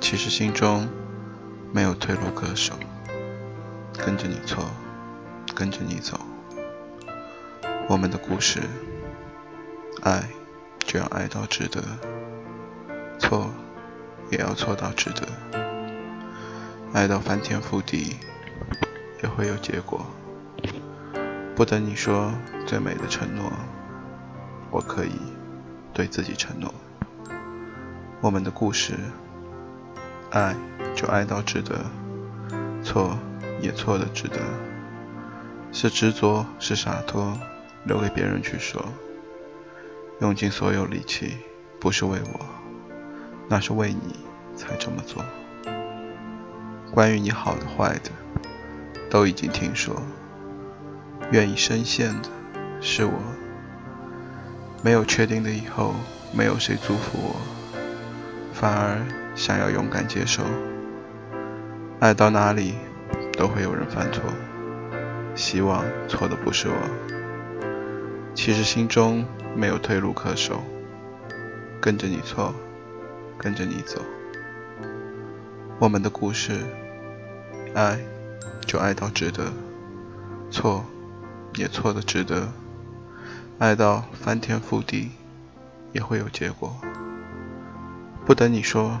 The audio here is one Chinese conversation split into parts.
其实心中没有退路可守，跟着你错，跟着你走。我们的故事，爱就要爱到值得，错也要错到值得，爱到翻天覆地也会有结果。不等你说最美的承诺，我可以对自己承诺。我们的故事。爱就爱到值得，错也错的值得，是执着是洒脱，留给别人去说。用尽所有力气，不是为我，那是为你才这么做。关于你好的坏的，都已经听说。愿意深陷的是我，没有确定的以后，没有谁祝福我，反而。想要勇敢接受，爱到哪里都会有人犯错，希望错的不是我。其实心中没有退路可守，跟着你错，跟着你走。我们的故事，爱就爱到值得，错也错的值得，爱到翻天覆地也会有结果。不等你说。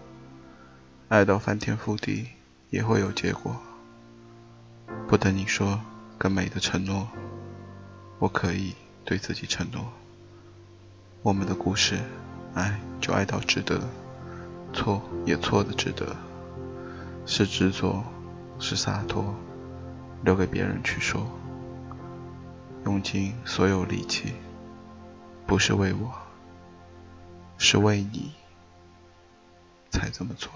爱到翻天覆地也会有结果，不等你说更美的承诺，我可以对自己承诺。我们的故事，爱就爱到值得，错也错的值得，是执着，是洒脱，留给别人去说。用尽所有力气，不是为我，是为你才这么做。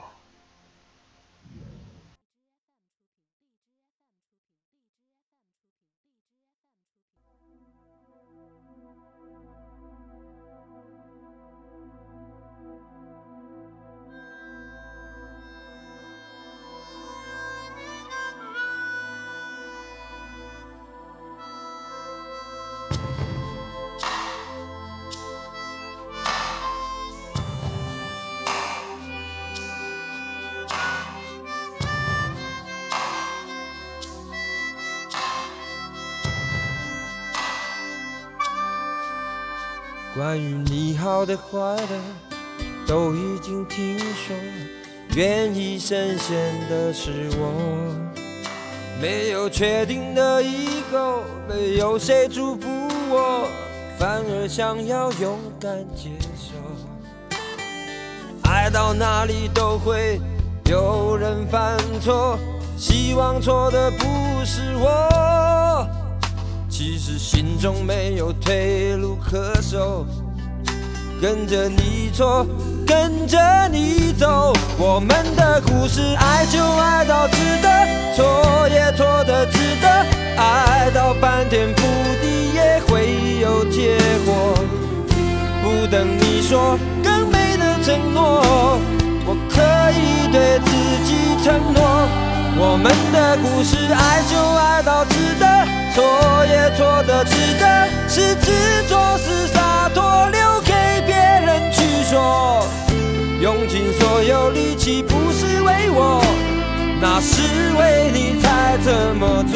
关于你好的坏的，都已经听说。愿意深陷的是我，没有确定的以后，没有谁祝福我，反而想要勇敢接受。爱到哪里都会有人犯错，希望错的不是我。其实心中没有退路可守，跟着你错，跟着你走。我们的故事，爱就爱到值得，错也错的值得，爱到翻天覆地也会有结果。不等你说更美的承诺，我可以对自己承诺。我们的故事，爱就爱到值得，错也错的值得，是执着是洒脱，留给别人去说。用尽所有力气，不是为我，那是为你才这么做。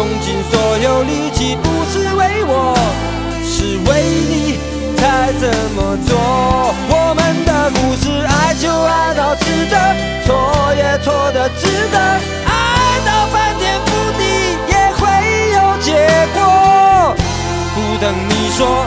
用尽所有力气，不是为我，是为你才这么做。我们的故事，爱就爱到值得，错也错的值得，爱到翻天覆地也会有结果。不等你说